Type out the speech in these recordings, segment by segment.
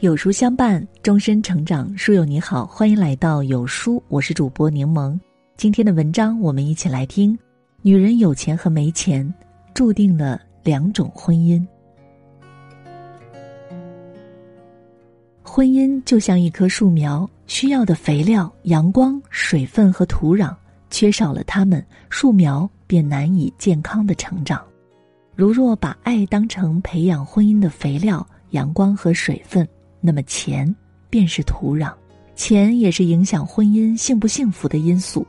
有书相伴，终身成长。书友你好，欢迎来到有书，我是主播柠檬。今天的文章，我们一起来听：女人有钱和没钱，注定了两种婚姻。婚姻就像一棵树苗，需要的肥料、阳光、水分和土壤，缺少了它们，树苗便难以健康的成长。如若把爱当成培养婚姻的肥料、阳光和水分。那么钱便是土壤，钱也是影响婚姻幸不幸福的因素。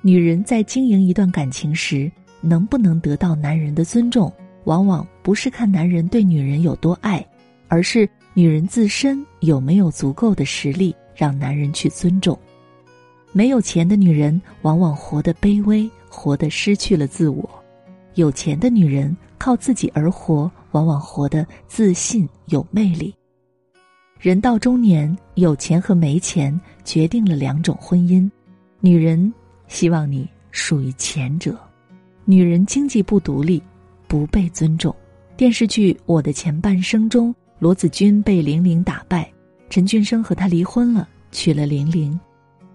女人在经营一段感情时，能不能得到男人的尊重，往往不是看男人对女人有多爱，而是女人自身有没有足够的实力让男人去尊重。没有钱的女人往往活得卑微，活得失去了自我；有钱的女人靠自己而活，往往活得自信有魅力。人到中年，有钱和没钱决定了两种婚姻。女人希望你属于前者。女人经济不独立，不被尊重。电视剧《我的前半生》中，罗子君被玲玲打败，陈俊生和她离婚了，娶了玲玲。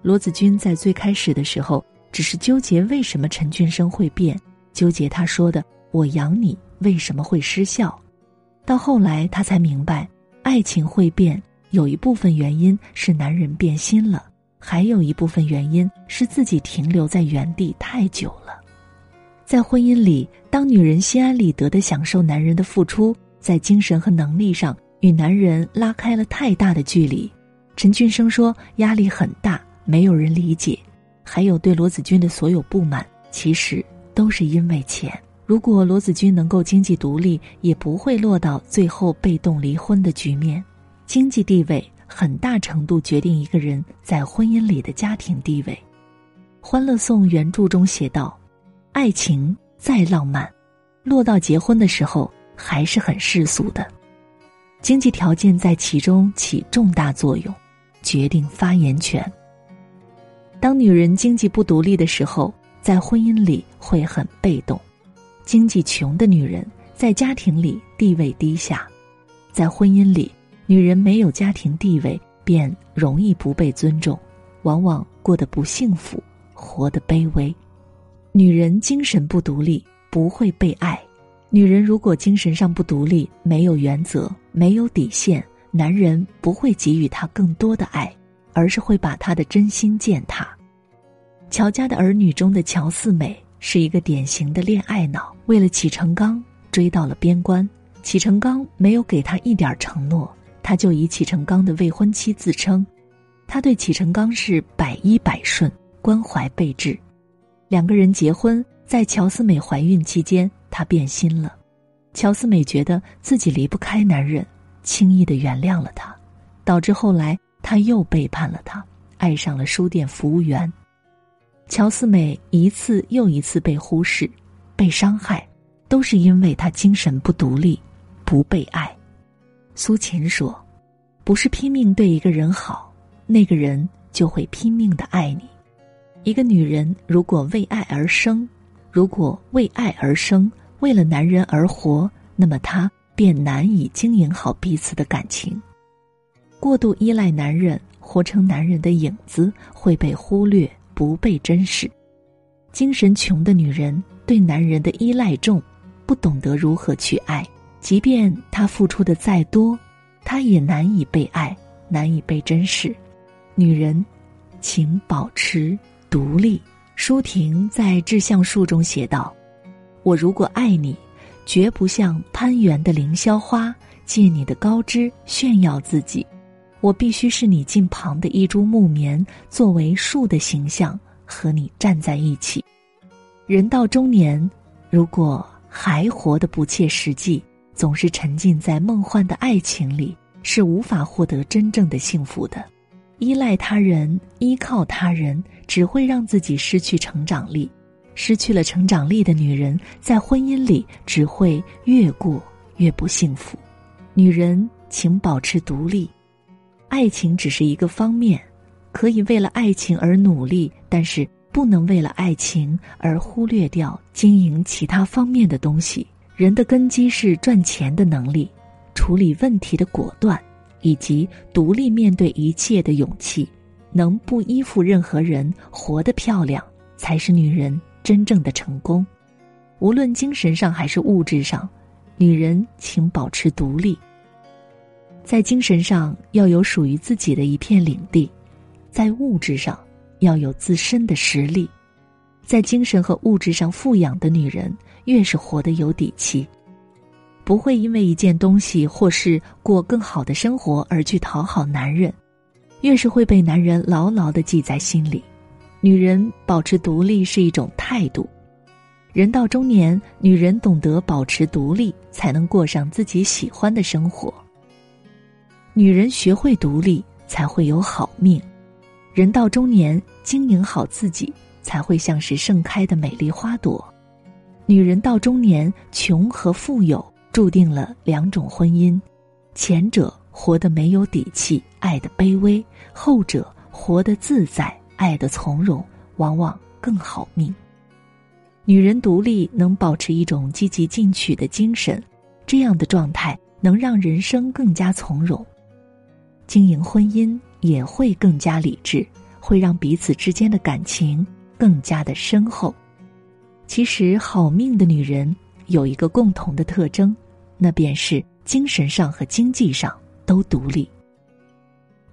罗子君在最开始的时候，只是纠结为什么陈俊生会变，纠结他说的“我养你”为什么会失效。到后来，他才明白。爱情会变，有一部分原因是男人变心了，还有一部分原因是自己停留在原地太久了。在婚姻里，当女人心安理得的享受男人的付出，在精神和能力上与男人拉开了太大的距离。陈俊生说压力很大，没有人理解，还有对罗子君的所有不满，其实都是因为钱。如果罗子君能够经济独立，也不会落到最后被动离婚的局面。经济地位很大程度决定一个人在婚姻里的家庭地位。《欢乐颂》原著中写道：“爱情再浪漫，落到结婚的时候还是很世俗的。经济条件在其中起重大作用，决定发言权。当女人经济不独立的时候，在婚姻里会很被动。”经济穷的女人在家庭里地位低下，在婚姻里，女人没有家庭地位便容易不被尊重，往往过得不幸福，活得卑微。女人精神不独立，不会被爱。女人如果精神上不独立，没有原则，没有底线，男人不会给予她更多的爱，而是会把她的真心践踏。乔家的儿女中的乔四美。是一个典型的恋爱脑，为了启成刚追到了边关，启成刚没有给他一点承诺，他就以启成刚的未婚妻自称，他对启成刚是百依百顺，关怀备至。两个人结婚，在乔思美怀孕期间，他变心了，乔思美觉得自己离不开男人，轻易的原谅了他，导致后来他又背叛了他，爱上了书店服务员。乔四美一次又一次被忽视、被伤害，都是因为她精神不独立、不被爱。苏秦说：“不是拼命对一个人好，那个人就会拼命的爱你。一个女人如果为爱而生，如果为爱而生，为了男人而活，那么她便难以经营好彼此的感情。过度依赖男人，活成男人的影子，会被忽略。”不被珍视，精神穷的女人对男人的依赖重，不懂得如何去爱。即便她付出的再多，她也难以被爱，难以被珍视。女人，请保持独立。舒婷在《致橡树》中写道：“我如果爱你，绝不像攀援的凌霄花，借你的高枝炫耀自己。”我必须是你近旁的一株木棉，作为树的形象和你站在一起。人到中年，如果还活得不切实际，总是沉浸在梦幻的爱情里，是无法获得真正的幸福的。依赖他人、依靠他人，只会让自己失去成长力。失去了成长力的女人，在婚姻里只会越过越不幸福。女人，请保持独立。爱情只是一个方面，可以为了爱情而努力，但是不能为了爱情而忽略掉经营其他方面的东西。人的根基是赚钱的能力，处理问题的果断，以及独立面对一切的勇气，能不依附任何人，活得漂亮，才是女人真正的成功。无论精神上还是物质上，女人请保持独立。在精神上要有属于自己的一片领地，在物质上要有自身的实力。在精神和物质上富养的女人，越是活得有底气，不会因为一件东西或是过更好的生活而去讨好男人，越是会被男人牢牢的记在心里。女人保持独立是一种态度。人到中年，女人懂得保持独立，才能过上自己喜欢的生活。女人学会独立，才会有好命。人到中年，经营好自己，才会像是盛开的美丽花朵。女人到中年，穷和富有注定了两种婚姻，前者活得没有底气，爱的卑微；后者活得自在，爱的从容，往往更好命。女人独立，能保持一种积极进取的精神，这样的状态能让人生更加从容。经营婚姻也会更加理智，会让彼此之间的感情更加的深厚。其实，好命的女人有一个共同的特征，那便是精神上和经济上都独立。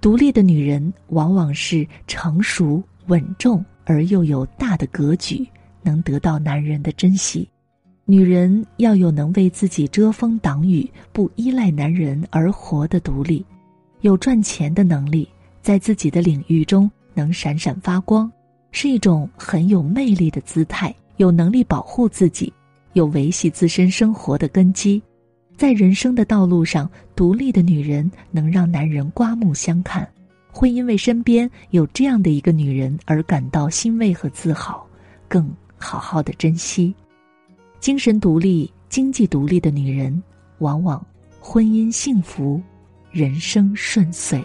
独立的女人往往是成熟稳重而又有大的格局，能得到男人的珍惜。女人要有能为自己遮风挡雨、不依赖男人而活的独立。有赚钱的能力，在自己的领域中能闪闪发光，是一种很有魅力的姿态。有能力保护自己，有维系自身生活的根基，在人生的道路上，独立的女人能让男人刮目相看，会因为身边有这样的一个女人而感到欣慰和自豪，更好好的珍惜。精神独立、经济独立的女人，往往婚姻幸福。人生顺遂。